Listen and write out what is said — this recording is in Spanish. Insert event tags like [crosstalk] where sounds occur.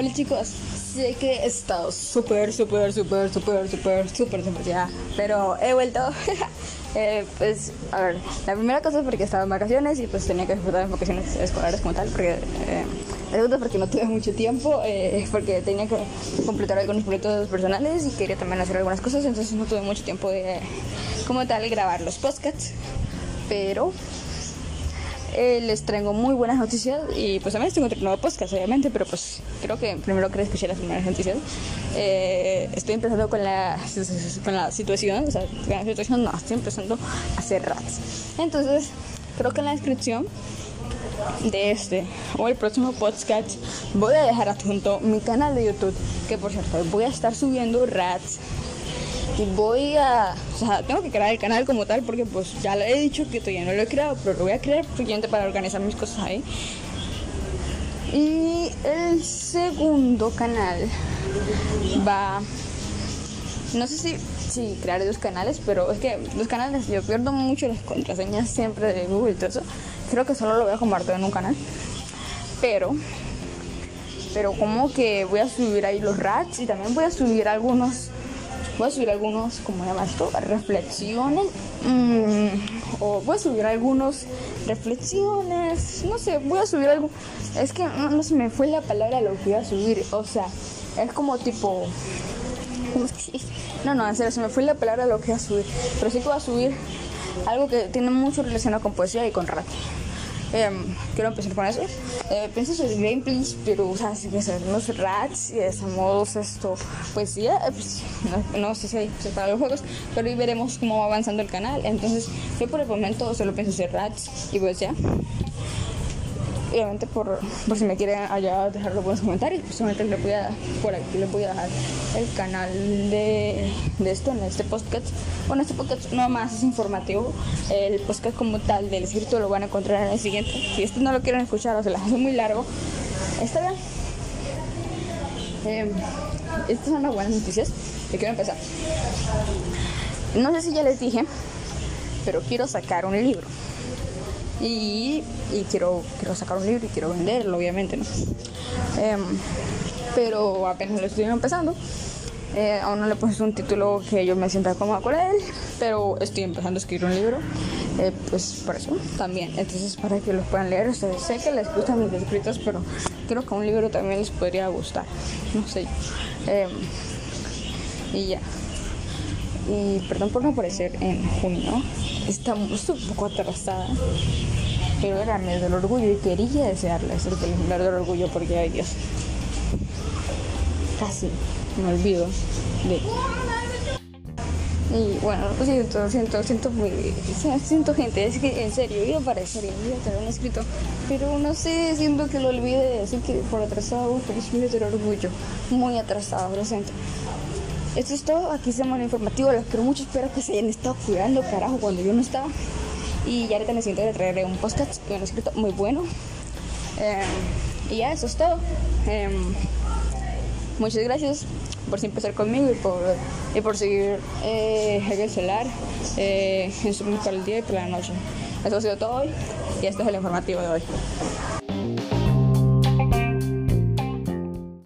Hola chicos, sé que he estado súper, súper, súper, súper, súper, súper ya, pero he vuelto. [laughs] eh, pues, a ver, la primera cosa es porque estaba en vacaciones y pues tenía que disfrutar de vacaciones escolares como tal, porque. Eh, la segunda porque no tuve mucho tiempo, eh, porque tenía que completar algunos proyectos personales y quería también hacer algunas cosas, entonces no tuve mucho tiempo de, como tal, grabar los podcasts. Pero eh, les traigo muy buenas noticias y pues también estoy en nuevo podcast, obviamente, pero pues creo que primero que escuché las primeras noticias. Eh, estoy empezando con la, con la situación, o sea, con la situación no, estoy empezando a hacer rats. Entonces, creo que en la descripción de este o el próximo podcast voy a dejar adjunto mi canal de YouTube, que por cierto voy a estar subiendo rats y voy a, o sea, tengo que crear el canal como tal porque pues ya le he dicho que todavía no lo he creado, pero lo voy a crear suficiente para organizar mis cosas ahí. Y el segundo canal va, no sé si, si crear dos canales, pero es que los canales yo pierdo mucho las contraseñas siempre de Google y todo eso. Creo que solo lo voy a compartir en un canal. Pero pero como que voy a subir ahí los rats y también voy a subir algunos voy a subir algunos, como llama esto? Reflexiones. Mm, o voy a subir algunos reflexiones. No sé, voy a subir algo. Es que no, se me fue la palabra lo que voy a subir. O sea, es como tipo. ¿Cómo es que No, no, en serio, se me fue la palabra lo que voy a subir. Pero sí que voy a subir algo que tiene mucho relacionado con poesía y con rap. Em, quiero empezar con eso. Eh, pienso sobre gameplays, pero o sea, si los rats y hacemos esto, pues ya, eh, pues, no, sé si hay para los juegos, pero ahí veremos cómo va avanzando el canal. Entonces, yo por el momento solo pienso hacer rats y pues ya obviamente por, por si me quieren allá dejar los buenos comentarios, solamente les voy a, por aquí les voy a dejar el canal de, de esto, en este podcast. Bueno, este podcast no más es informativo, el podcast como tal del escrito lo van a encontrar en el siguiente. Si este no lo quieren escuchar o se las hace muy largo, está bien. Eh, estas son las buenas noticias. Yo quiero empezar. No sé si ya les dije, pero quiero sacar un libro y, quiero, quiero sacar un libro y quiero venderlo, obviamente, ¿no? Em, pero apenas lo estoy empezando. Eh, aún no le puse un título que yo me sienta cómoda con él, pero estoy empezando a escribir un libro, eh, pues por eso también. Entonces, para que lo puedan leer, sé que les gustan mis escritos, pero creo que un libro también les podría gustar, no sé. Em, y ya. Y perdón por no aparecer en junio, estamos un poco atrasada, pero era mes del orgullo y quería desearles el mes del orgullo porque, ay Dios, casi me olvido de... Y bueno, lo siento, siento, siento muy, siento gente, es que en serio, iba a aparecer iba a tener un escrito, pero no sé, siento que lo olvidé, así que por atrasado, feliz mes del orgullo, muy atrasado, lo siento. Esto es todo, aquí se el informativo, los quiero mucho, espero que se hayan estado cuidando, carajo, cuando yo no estaba. Y ya ahorita me siento de traerle un podcast que me escrito muy bueno. Em, y ya, eso es todo. Em, muchas gracias por siempre estar conmigo y por, y por seguir eh, el celular eh, en su para el día y por la noche. Eso ha sido todo hoy y este es el informativo de hoy.